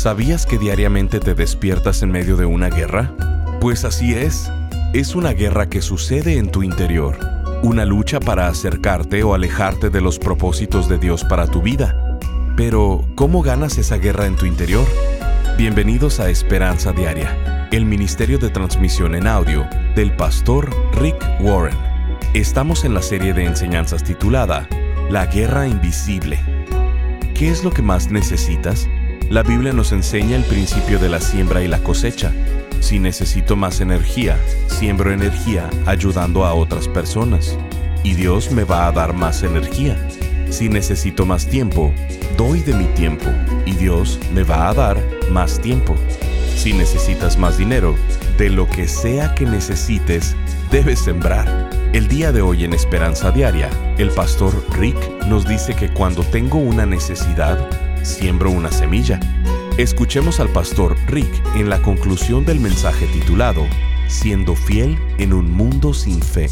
¿Sabías que diariamente te despiertas en medio de una guerra? Pues así es. Es una guerra que sucede en tu interior. Una lucha para acercarte o alejarte de los propósitos de Dios para tu vida. Pero, ¿cómo ganas esa guerra en tu interior? Bienvenidos a Esperanza Diaria, el Ministerio de Transmisión en Audio del pastor Rick Warren. Estamos en la serie de enseñanzas titulada La Guerra Invisible. ¿Qué es lo que más necesitas? La Biblia nos enseña el principio de la siembra y la cosecha. Si necesito más energía, siembro energía ayudando a otras personas. Y Dios me va a dar más energía. Si necesito más tiempo, doy de mi tiempo. Y Dios me va a dar más tiempo. Si necesitas más dinero, de lo que sea que necesites, debes sembrar. El día de hoy en Esperanza Diaria, el pastor Rick nos dice que cuando tengo una necesidad, siembro una semilla. Escuchemos al pastor Rick en la conclusión del mensaje titulado Siendo fiel en un mundo sin fe.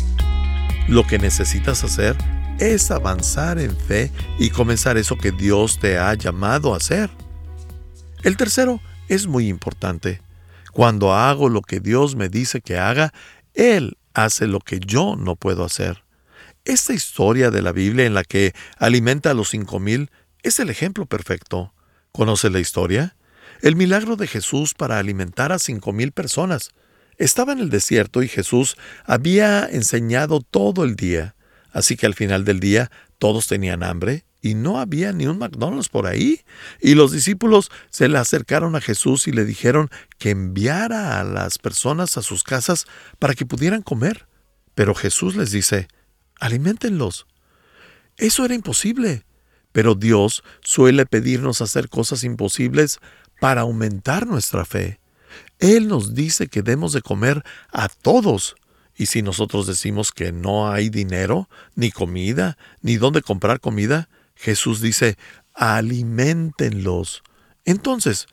Lo que necesitas hacer es avanzar en fe y comenzar eso que Dios te ha llamado a hacer. El tercero es muy importante. Cuando hago lo que Dios me dice que haga, Él hace lo que yo no puedo hacer. Esta historia de la Biblia en la que alimenta a los cinco mil es el ejemplo perfecto. ¿Conoce la historia? El milagro de Jesús para alimentar a cinco mil personas. Estaba en el desierto y Jesús había enseñado todo el día. Así que al final del día todos tenían hambre y no había ni un McDonald's por ahí. Y los discípulos se le acercaron a Jesús y le dijeron que enviara a las personas a sus casas para que pudieran comer. Pero Jesús les dice, aliméntenlos. Eso era imposible. Pero Dios suele pedirnos hacer cosas imposibles para aumentar nuestra fe. Él nos dice que debemos de comer a todos. Y si nosotros decimos que no hay dinero, ni comida, ni dónde comprar comida, Jesús dice, alimentenlos. Entonces,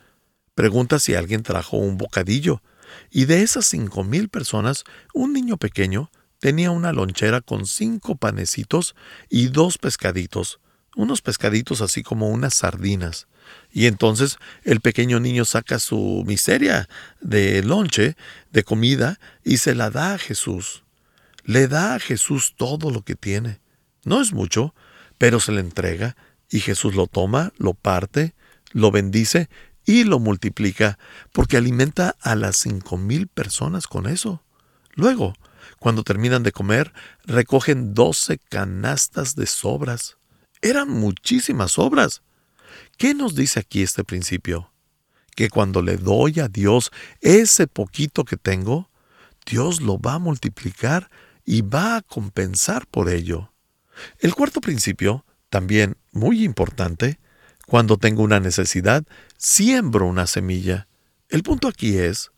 pregunta si alguien trajo un bocadillo. Y de esas cinco mil personas, un niño pequeño tenía una lonchera con cinco panecitos y dos pescaditos unos pescaditos así como unas sardinas. Y entonces el pequeño niño saca su miseria de lonche, de comida, y se la da a Jesús. Le da a Jesús todo lo que tiene. No es mucho, pero se le entrega, y Jesús lo toma, lo parte, lo bendice y lo multiplica, porque alimenta a las cinco mil personas con eso. Luego, cuando terminan de comer, recogen doce canastas de sobras. Eran muchísimas obras. ¿Qué nos dice aquí este principio? Que cuando le doy a Dios ese poquito que tengo, Dios lo va a multiplicar y va a compensar por ello. El cuarto principio, también muy importante, cuando tengo una necesidad, siembro una semilla. El punto aquí es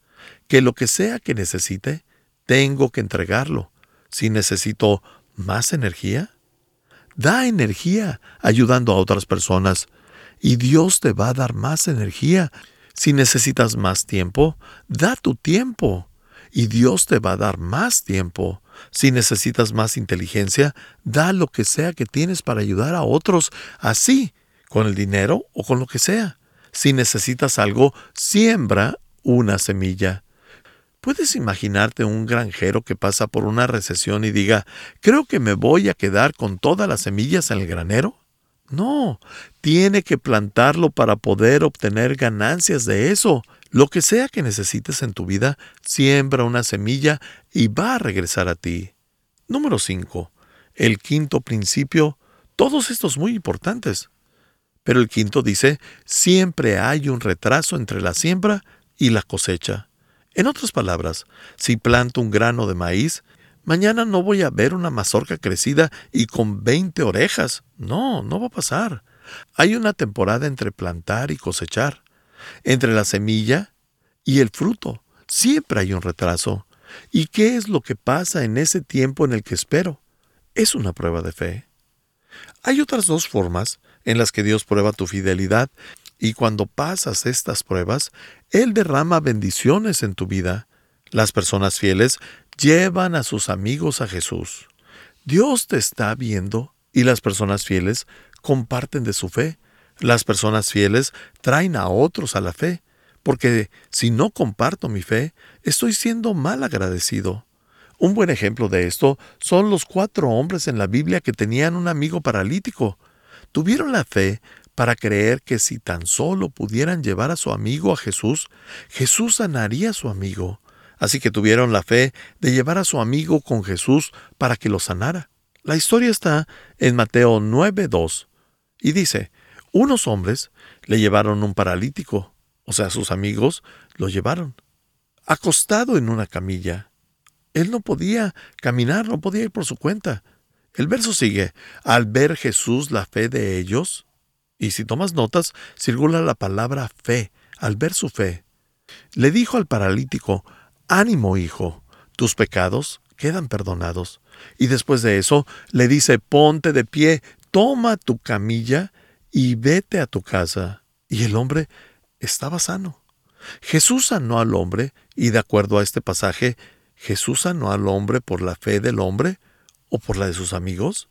que lo que sea que necesite, tengo que entregarlo. Si necesito más energía, Da energía ayudando a otras personas y Dios te va a dar más energía. Si necesitas más tiempo, da tu tiempo y Dios te va a dar más tiempo. Si necesitas más inteligencia, da lo que sea que tienes para ayudar a otros, así, con el dinero o con lo que sea. Si necesitas algo, siembra una semilla. ¿Puedes imaginarte un granjero que pasa por una recesión y diga, creo que me voy a quedar con todas las semillas en el granero? No, tiene que plantarlo para poder obtener ganancias de eso. Lo que sea que necesites en tu vida, siembra una semilla y va a regresar a ti. Número 5. El quinto principio, todos estos muy importantes. Pero el quinto dice, siempre hay un retraso entre la siembra y la cosecha. En otras palabras, si planto un grano de maíz, mañana no voy a ver una mazorca crecida y con 20 orejas. No, no va a pasar. Hay una temporada entre plantar y cosechar, entre la semilla y el fruto. Siempre hay un retraso. ¿Y qué es lo que pasa en ese tiempo en el que espero? Es una prueba de fe. Hay otras dos formas en las que Dios prueba tu fidelidad y cuando pasas estas pruebas, Él derrama bendiciones en tu vida. Las personas fieles llevan a sus amigos a Jesús. Dios te está viendo y las personas fieles comparten de su fe. Las personas fieles traen a otros a la fe, porque si no comparto mi fe, estoy siendo mal agradecido. Un buen ejemplo de esto son los cuatro hombres en la Biblia que tenían un amigo paralítico. Tuvieron la fe para creer que si tan solo pudieran llevar a su amigo a Jesús, Jesús sanaría a su amigo. Así que tuvieron la fe de llevar a su amigo con Jesús para que lo sanara. La historia está en Mateo 9.2 y dice, unos hombres le llevaron un paralítico, o sea, sus amigos lo llevaron, acostado en una camilla. Él no podía caminar, no podía ir por su cuenta. El verso sigue, al ver Jesús la fe de ellos, y si tomas notas, circula la palabra fe, al ver su fe. Le dijo al paralítico, ánimo hijo, tus pecados quedan perdonados. Y después de eso le dice, ponte de pie, toma tu camilla y vete a tu casa. Y el hombre estaba sano. Jesús sanó al hombre, y de acuerdo a este pasaje, ¿Jesús sanó al hombre por la fe del hombre o por la de sus amigos?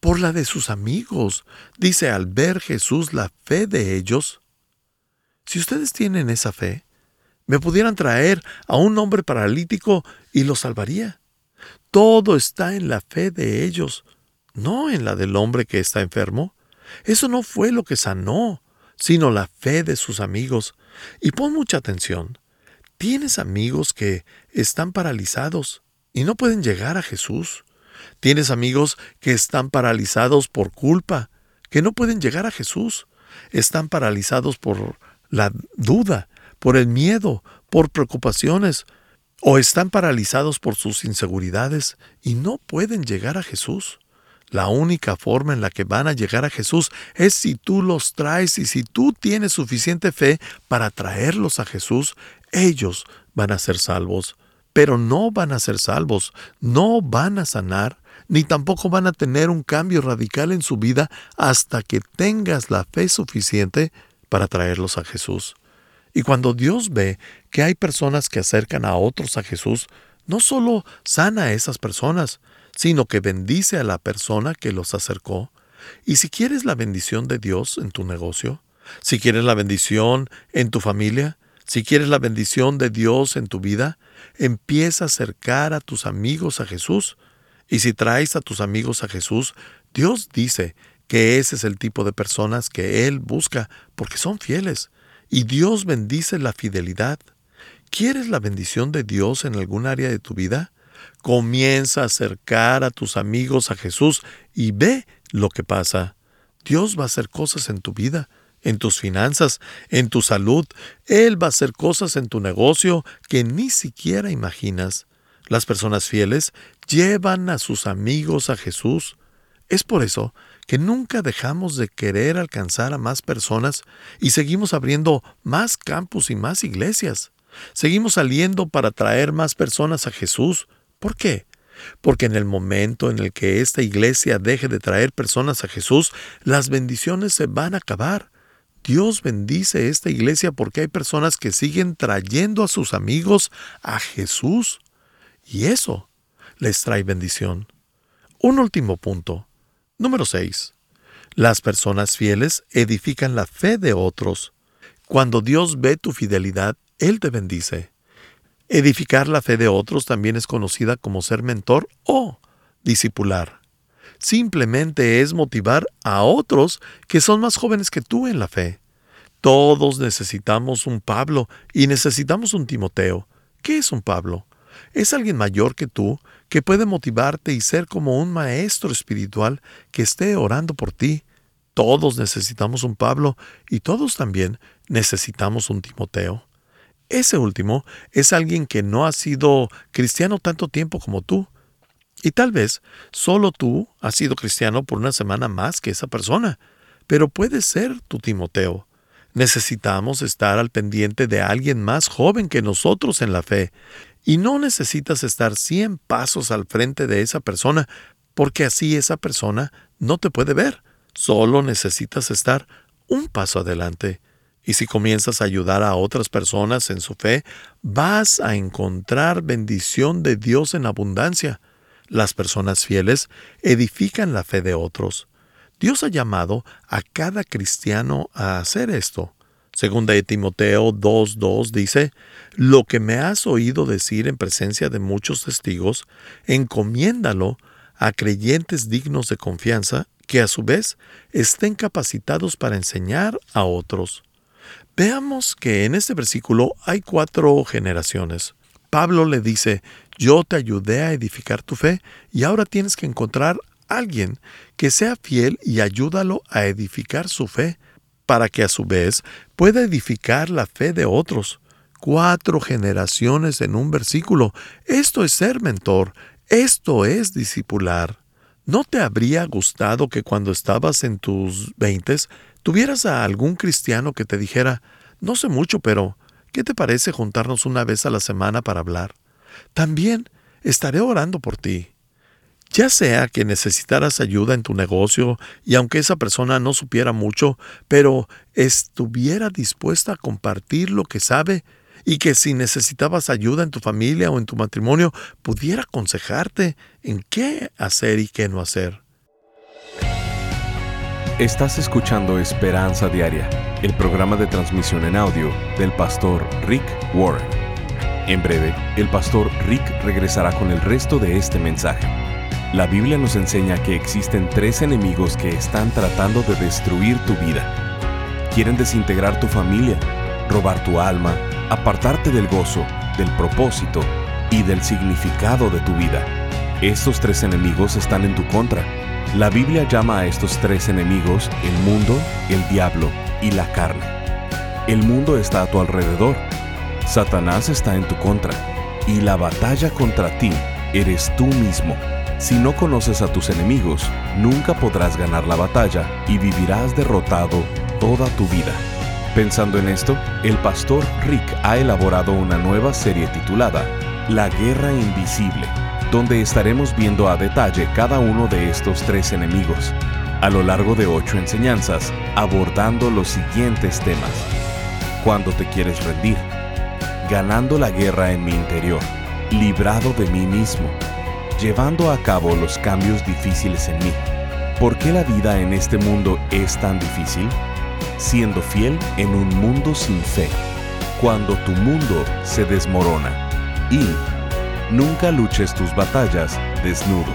Por la de sus amigos. Dice, al ver Jesús la fe de ellos. Si ustedes tienen esa fe, me pudieran traer a un hombre paralítico y lo salvaría. Todo está en la fe de ellos, no en la del hombre que está enfermo. Eso no fue lo que sanó, sino la fe de sus amigos. Y pon mucha atención. Tienes amigos que están paralizados y no pueden llegar a Jesús. Tienes amigos que están paralizados por culpa, que no pueden llegar a Jesús. Están paralizados por la duda, por el miedo, por preocupaciones, o están paralizados por sus inseguridades y no pueden llegar a Jesús. La única forma en la que van a llegar a Jesús es si tú los traes y si tú tienes suficiente fe para traerlos a Jesús, ellos van a ser salvos. Pero no van a ser salvos, no van a sanar, ni tampoco van a tener un cambio radical en su vida hasta que tengas la fe suficiente para traerlos a Jesús. Y cuando Dios ve que hay personas que acercan a otros a Jesús, no solo sana a esas personas, sino que bendice a la persona que los acercó. Y si quieres la bendición de Dios en tu negocio, si quieres la bendición en tu familia, si quieres la bendición de Dios en tu vida, empieza a acercar a tus amigos a Jesús. Y si traes a tus amigos a Jesús, Dios dice que ese es el tipo de personas que Él busca porque son fieles. Y Dios bendice la fidelidad. ¿Quieres la bendición de Dios en algún área de tu vida? Comienza a acercar a tus amigos a Jesús y ve lo que pasa. Dios va a hacer cosas en tu vida, en tus finanzas, en tu salud. Él va a hacer cosas en tu negocio que ni siquiera imaginas. Las personas fieles llevan a sus amigos a Jesús. Es por eso que nunca dejamos de querer alcanzar a más personas y seguimos abriendo más campus y más iglesias. Seguimos saliendo para traer más personas a Jesús. ¿Por qué? Porque en el momento en el que esta iglesia deje de traer personas a Jesús, las bendiciones se van a acabar. Dios bendice esta iglesia porque hay personas que siguen trayendo a sus amigos a Jesús. Y eso les trae bendición. Un último punto. Número 6. Las personas fieles edifican la fe de otros. Cuando Dios ve tu fidelidad, Él te bendice. Edificar la fe de otros también es conocida como ser mentor o discipular. Simplemente es motivar a otros que son más jóvenes que tú en la fe. Todos necesitamos un Pablo y necesitamos un Timoteo. ¿Qué es un Pablo? Es alguien mayor que tú que puede motivarte y ser como un maestro espiritual que esté orando por ti. Todos necesitamos un Pablo y todos también necesitamos un Timoteo. Ese último es alguien que no ha sido cristiano tanto tiempo como tú. Y tal vez solo tú has sido cristiano por una semana más que esa persona, pero puede ser tu Timoteo. Necesitamos estar al pendiente de alguien más joven que nosotros en la fe, y no necesitas estar cien pasos al frente de esa persona, porque así esa persona no te puede ver. Solo necesitas estar un paso adelante. Y si comienzas a ayudar a otras personas en su fe, vas a encontrar bendición de Dios en abundancia. Las personas fieles edifican la fe de otros. Dios ha llamado a cada cristiano a hacer esto. Segunda de Timoteo 2.2 dice, Lo que me has oído decir en presencia de muchos testigos, encomiéndalo a creyentes dignos de confianza, que a su vez estén capacitados para enseñar a otros. Veamos que en este versículo hay cuatro generaciones. Pablo le dice, yo te ayudé a edificar tu fe y ahora tienes que encontrar alguien que sea fiel y ayúdalo a edificar su fe para que a su vez pueda edificar la fe de otros. Cuatro generaciones en un versículo. Esto es ser mentor, esto es discipular. ¿No te habría gustado que cuando estabas en tus veintes tuvieras a algún cristiano que te dijera, no sé mucho, pero ¿qué te parece juntarnos una vez a la semana para hablar? También estaré orando por ti. Ya sea que necesitaras ayuda en tu negocio y aunque esa persona no supiera mucho, pero estuviera dispuesta a compartir lo que sabe y que si necesitabas ayuda en tu familia o en tu matrimonio, pudiera aconsejarte en qué hacer y qué no hacer. Estás escuchando Esperanza Diaria, el programa de transmisión en audio del pastor Rick Warren. En breve, el pastor Rick regresará con el resto de este mensaje. La Biblia nos enseña que existen tres enemigos que están tratando de destruir tu vida. Quieren desintegrar tu familia, robar tu alma, apartarte del gozo, del propósito y del significado de tu vida. Estos tres enemigos están en tu contra. La Biblia llama a estos tres enemigos el mundo, el diablo y la carne. El mundo está a tu alrededor. Satanás está en tu contra. Y la batalla contra ti eres tú mismo. Si no conoces a tus enemigos, nunca podrás ganar la batalla y vivirás derrotado toda tu vida. Pensando en esto, el pastor Rick ha elaborado una nueva serie titulada La Guerra Invisible, donde estaremos viendo a detalle cada uno de estos tres enemigos, a lo largo de ocho enseñanzas, abordando los siguientes temas. Cuando te quieres rendir, ganando la guerra en mi interior, librado de mí mismo, llevando a cabo los cambios difíciles en mí. ¿Por qué la vida en este mundo es tan difícil? Siendo fiel en un mundo sin fe, cuando tu mundo se desmorona. Y nunca luches tus batallas desnudo.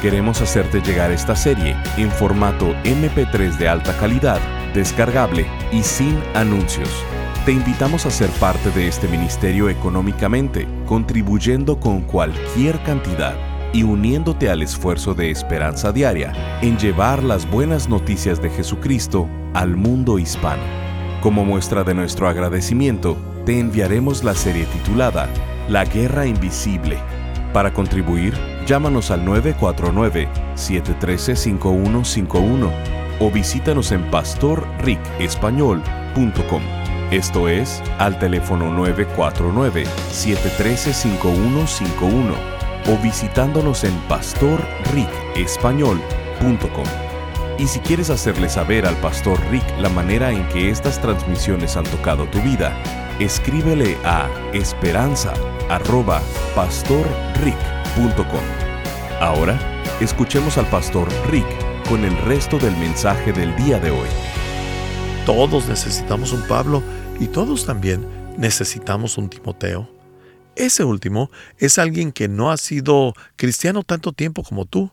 Queremos hacerte llegar esta serie en formato MP3 de alta calidad, descargable y sin anuncios te invitamos a ser parte de este ministerio económicamente, contribuyendo con cualquier cantidad y uniéndote al esfuerzo de esperanza diaria en llevar las buenas noticias de Jesucristo al mundo hispano. Como muestra de nuestro agradecimiento, te enviaremos la serie titulada La Guerra Invisible. Para contribuir, llámanos al 949-713-5151 o visítanos en pastorricespañol.com. Esto es al teléfono 949-713-5151 o visitándonos en pastorricespañol.com. Y si quieres hacerle saber al pastor Rick la manera en que estas transmisiones han tocado tu vida, escríbele a esperanza@pastorrick.com. Ahora, escuchemos al pastor Rick con el resto del mensaje del día de hoy. Todos necesitamos un Pablo y todos también necesitamos un Timoteo. Ese último es alguien que no ha sido cristiano tanto tiempo como tú.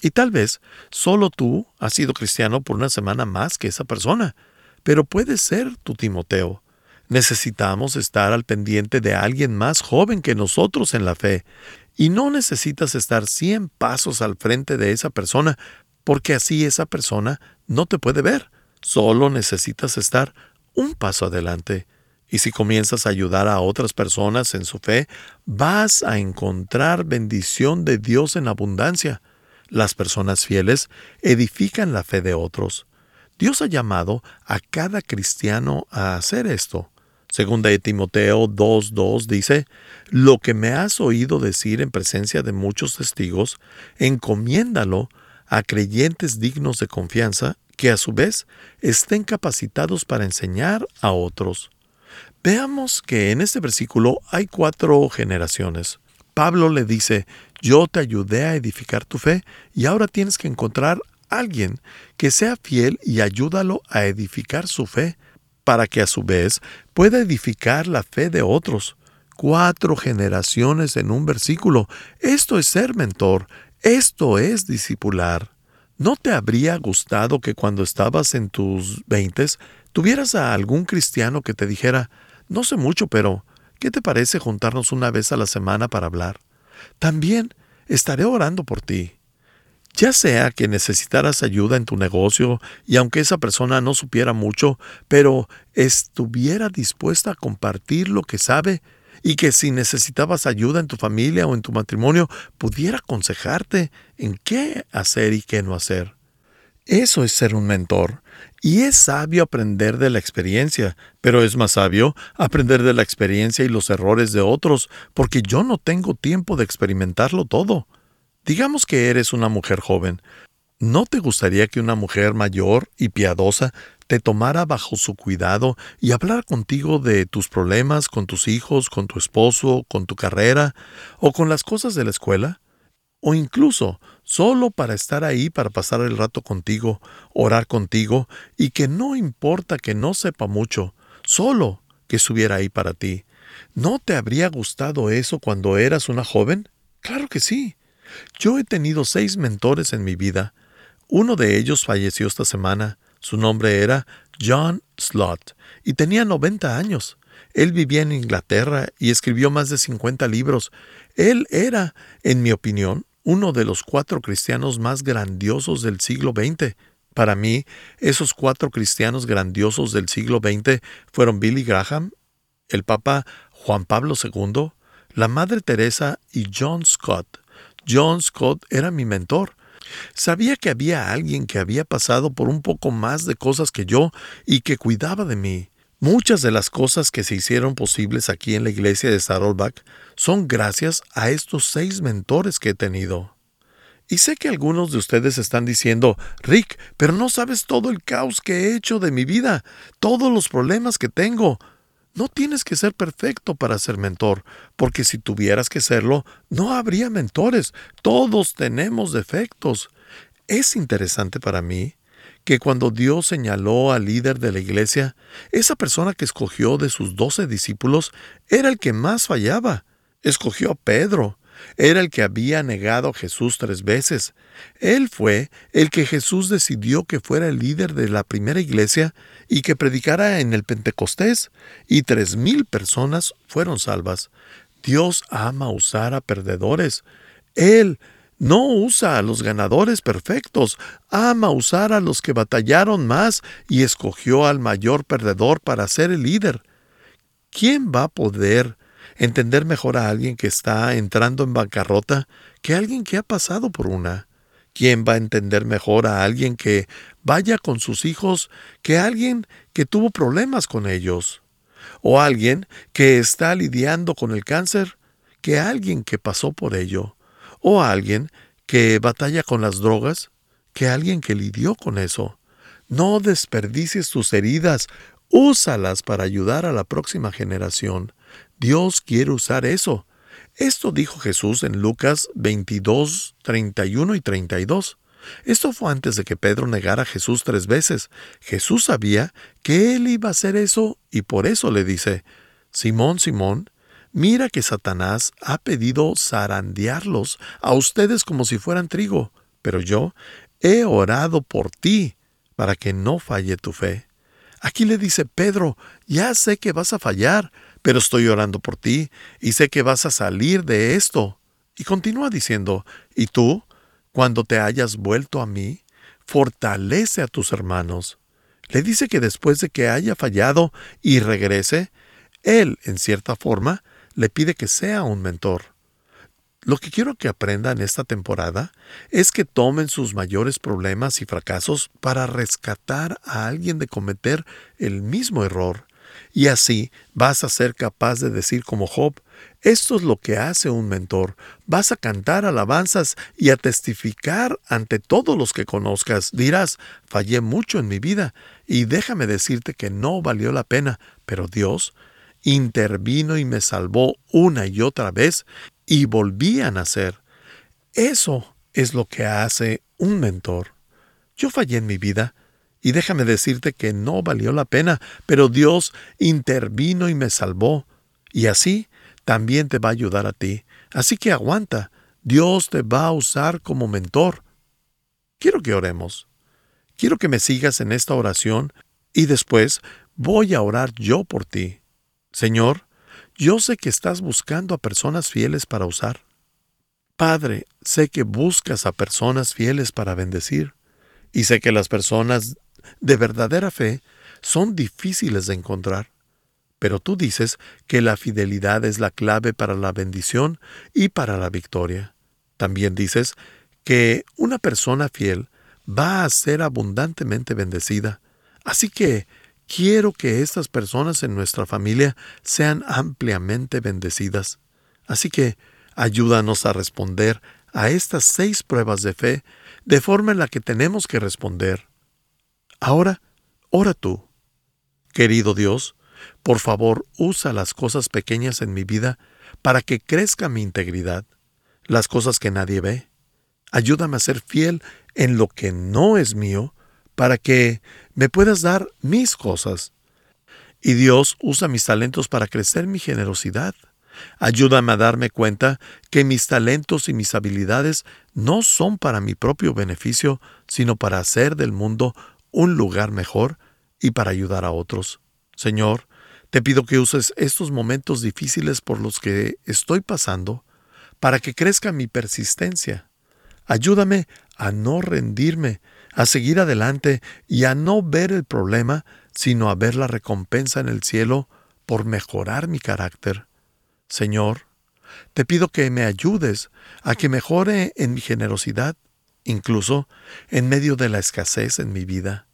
Y tal vez solo tú has sido cristiano por una semana más que esa persona, pero puede ser tu Timoteo. Necesitamos estar al pendiente de alguien más joven que nosotros en la fe, y no necesitas estar 100 pasos al frente de esa persona, porque así esa persona no te puede ver. Solo necesitas estar un paso adelante. Y si comienzas a ayudar a otras personas en su fe, vas a encontrar bendición de Dios en abundancia. Las personas fieles edifican la fe de otros. Dios ha llamado a cada cristiano a hacer esto. Segunda de Timoteo 2.2 dice, Lo que me has oído decir en presencia de muchos testigos, encomiéndalo a creyentes dignos de confianza que a su vez estén capacitados para enseñar a otros. Veamos que en este versículo hay cuatro generaciones. Pablo le dice, yo te ayudé a edificar tu fe y ahora tienes que encontrar alguien que sea fiel y ayúdalo a edificar su fe, para que a su vez pueda edificar la fe de otros. Cuatro generaciones en un versículo. Esto es ser mentor, esto es discipular. ¿No te habría gustado que cuando estabas en tus veintes tuvieras a algún cristiano que te dijera, no sé mucho, pero ¿qué te parece juntarnos una vez a la semana para hablar? También estaré orando por ti. Ya sea que necesitaras ayuda en tu negocio y aunque esa persona no supiera mucho, pero estuviera dispuesta a compartir lo que sabe y que si necesitabas ayuda en tu familia o en tu matrimonio, pudiera aconsejarte en qué hacer y qué no hacer. Eso es ser un mentor. Y es sabio aprender de la experiencia, pero es más sabio aprender de la experiencia y los errores de otros, porque yo no tengo tiempo de experimentarlo todo. Digamos que eres una mujer joven. ¿No te gustaría que una mujer mayor y piadosa te tomara bajo su cuidado y hablara contigo de tus problemas con tus hijos, con tu esposo, con tu carrera o con las cosas de la escuela? O incluso solo para estar ahí para pasar el rato contigo, orar contigo y que no importa que no sepa mucho, solo que estuviera ahí para ti. ¿No te habría gustado eso cuando eras una joven? Claro que sí. Yo he tenido seis mentores en mi vida. Uno de ellos falleció esta semana. Su nombre era John Slot y tenía 90 años. Él vivía en Inglaterra y escribió más de 50 libros. Él era, en mi opinión, uno de los cuatro cristianos más grandiosos del siglo XX. Para mí, esos cuatro cristianos grandiosos del siglo XX fueron Billy Graham, el Papa Juan Pablo II, la Madre Teresa y John Scott. John Scott era mi mentor. Sabía que había alguien que había pasado por un poco más de cosas que yo y que cuidaba de mí. Muchas de las cosas que se hicieron posibles aquí en la iglesia de Saddleback son gracias a estos seis mentores que he tenido. Y sé que algunos de ustedes están diciendo, Rick, pero no sabes todo el caos que he hecho de mi vida, todos los problemas que tengo. No tienes que ser perfecto para ser mentor, porque si tuvieras que serlo, no habría mentores. Todos tenemos defectos. Es interesante para mí que cuando Dios señaló al líder de la iglesia, esa persona que escogió de sus doce discípulos era el que más fallaba. Escogió a Pedro. Era el que había negado a Jesús tres veces. Él fue el que Jesús decidió que fuera el líder de la primera iglesia y que predicara en el Pentecostés, y tres mil personas fueron salvas. Dios ama usar a perdedores. Él no usa a los ganadores perfectos, ama usar a los que batallaron más y escogió al mayor perdedor para ser el líder. ¿Quién va a poder entender mejor a alguien que está entrando en bancarrota que alguien que ha pasado por una? ¿Quién va a entender mejor a alguien que vaya con sus hijos que alguien que tuvo problemas con ellos? ¿O alguien que está lidiando con el cáncer que alguien que pasó por ello? o alguien que batalla con las drogas que alguien que lidió con eso. No desperdicies tus heridas, úsalas para ayudar a la próxima generación. Dios quiere usar eso. Esto dijo Jesús en Lucas 22, 31 y 32. Esto fue antes de que Pedro negara a Jesús tres veces. Jesús sabía que él iba a hacer eso y por eso le dice, Simón, Simón, Mira que Satanás ha pedido zarandearlos a ustedes como si fueran trigo, pero yo he orado por ti para que no falle tu fe. Aquí le dice Pedro, ya sé que vas a fallar, pero estoy orando por ti y sé que vas a salir de esto. Y continúa diciendo, y tú, cuando te hayas vuelto a mí, fortalece a tus hermanos. Le dice que después de que haya fallado y regrese, él, en cierta forma, le pide que sea un mentor. Lo que quiero que aprendan esta temporada es que tomen sus mayores problemas y fracasos para rescatar a alguien de cometer el mismo error. Y así vas a ser capaz de decir como Job, esto es lo que hace un mentor. Vas a cantar alabanzas y a testificar ante todos los que conozcas. Dirás, fallé mucho en mi vida y déjame decirte que no valió la pena, pero Dios intervino y me salvó una y otra vez y volví a nacer. Eso es lo que hace un mentor. Yo fallé en mi vida, y déjame decirte que no valió la pena, pero Dios intervino y me salvó, y así también te va a ayudar a ti. Así que aguanta, Dios te va a usar como mentor. Quiero que oremos. Quiero que me sigas en esta oración y después voy a orar yo por ti. Señor, yo sé que estás buscando a personas fieles para usar. Padre, sé que buscas a personas fieles para bendecir. Y sé que las personas de verdadera fe son difíciles de encontrar. Pero tú dices que la fidelidad es la clave para la bendición y para la victoria. También dices que una persona fiel va a ser abundantemente bendecida. Así que quiero que estas personas en nuestra familia sean ampliamente bendecidas. Así que ayúdanos a responder a estas seis pruebas de fe de forma en la que tenemos que responder. Ahora, ora tú. Querido Dios, por favor usa las cosas pequeñas en mi vida para que crezca mi integridad, las cosas que nadie ve. Ayúdame a ser fiel en lo que no es mío, para que me puedas dar mis cosas. Y Dios usa mis talentos para crecer mi generosidad. Ayúdame a darme cuenta que mis talentos y mis habilidades no son para mi propio beneficio, sino para hacer del mundo un lugar mejor y para ayudar a otros. Señor, te pido que uses estos momentos difíciles por los que estoy pasando para que crezca mi persistencia. Ayúdame a no rendirme, a seguir adelante y a no ver el problema, sino a ver la recompensa en el cielo por mejorar mi carácter. Señor, te pido que me ayudes a que mejore en mi generosidad, incluso en medio de la escasez en mi vida.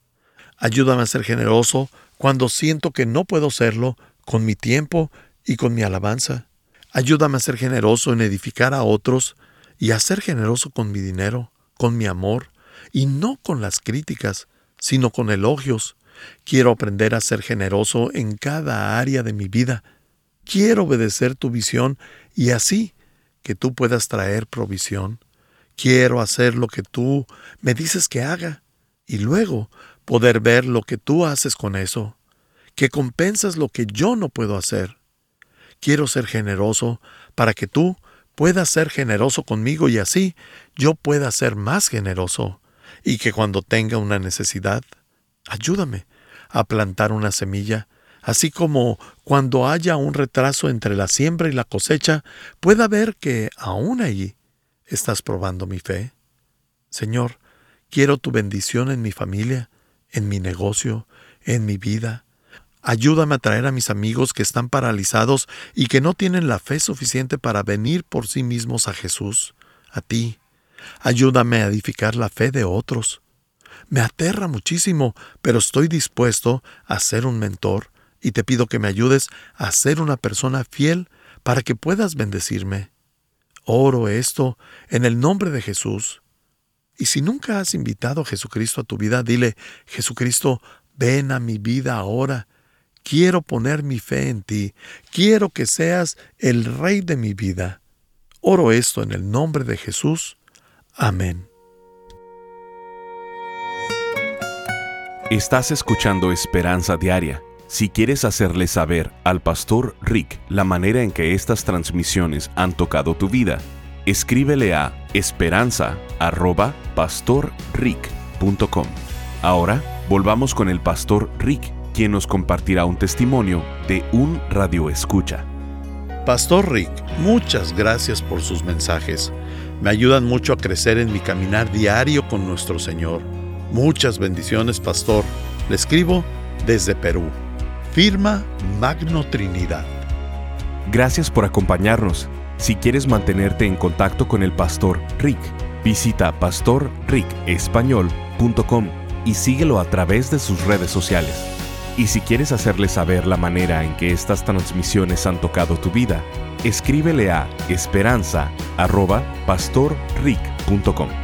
Ayúdame a ser generoso cuando siento que no puedo serlo con mi tiempo y con mi alabanza. Ayúdame a ser generoso en edificar a otros y a ser generoso con mi dinero, con mi amor, y no con las críticas, sino con elogios. Quiero aprender a ser generoso en cada área de mi vida. Quiero obedecer tu visión y así que tú puedas traer provisión. Quiero hacer lo que tú me dices que haga y luego poder ver lo que tú haces con eso, que compensas lo que yo no puedo hacer. Quiero ser generoso para que tú puedas ser generoso conmigo y así yo pueda ser más generoso, y que cuando tenga una necesidad, ayúdame a plantar una semilla, así como cuando haya un retraso entre la siembra y la cosecha, pueda ver que aún allí estás probando mi fe. Señor, quiero tu bendición en mi familia, en mi negocio, en mi vida. Ayúdame a traer a mis amigos que están paralizados y que no tienen la fe suficiente para venir por sí mismos a Jesús, a ti. Ayúdame a edificar la fe de otros. Me aterra muchísimo, pero estoy dispuesto a ser un mentor y te pido que me ayudes a ser una persona fiel para que puedas bendecirme. Oro esto en el nombre de Jesús. Y si nunca has invitado a Jesucristo a tu vida, dile, Jesucristo, ven a mi vida ahora. Quiero poner mi fe en ti. Quiero que seas el Rey de mi vida. Oro esto en el nombre de Jesús. Amén. Estás escuchando Esperanza Diaria. Si quieres hacerle saber al pastor Rick la manera en que estas transmisiones han tocado tu vida, escríbele a esperanza.pastorrick.com. Ahora volvamos con el pastor Rick, quien nos compartirá un testimonio de un radio escucha. Pastor Rick, muchas gracias por sus mensajes. Me ayudan mucho a crecer en mi caminar diario con nuestro Señor. Muchas bendiciones, pastor. Le escribo desde Perú. Firma Magno Trinidad. Gracias por acompañarnos. Si quieres mantenerte en contacto con el pastor Rick, visita pastorricespañol.com y síguelo a través de sus redes sociales. Y si quieres hacerle saber la manera en que estas transmisiones han tocado tu vida, escríbele a esperanza.pastorrick.com.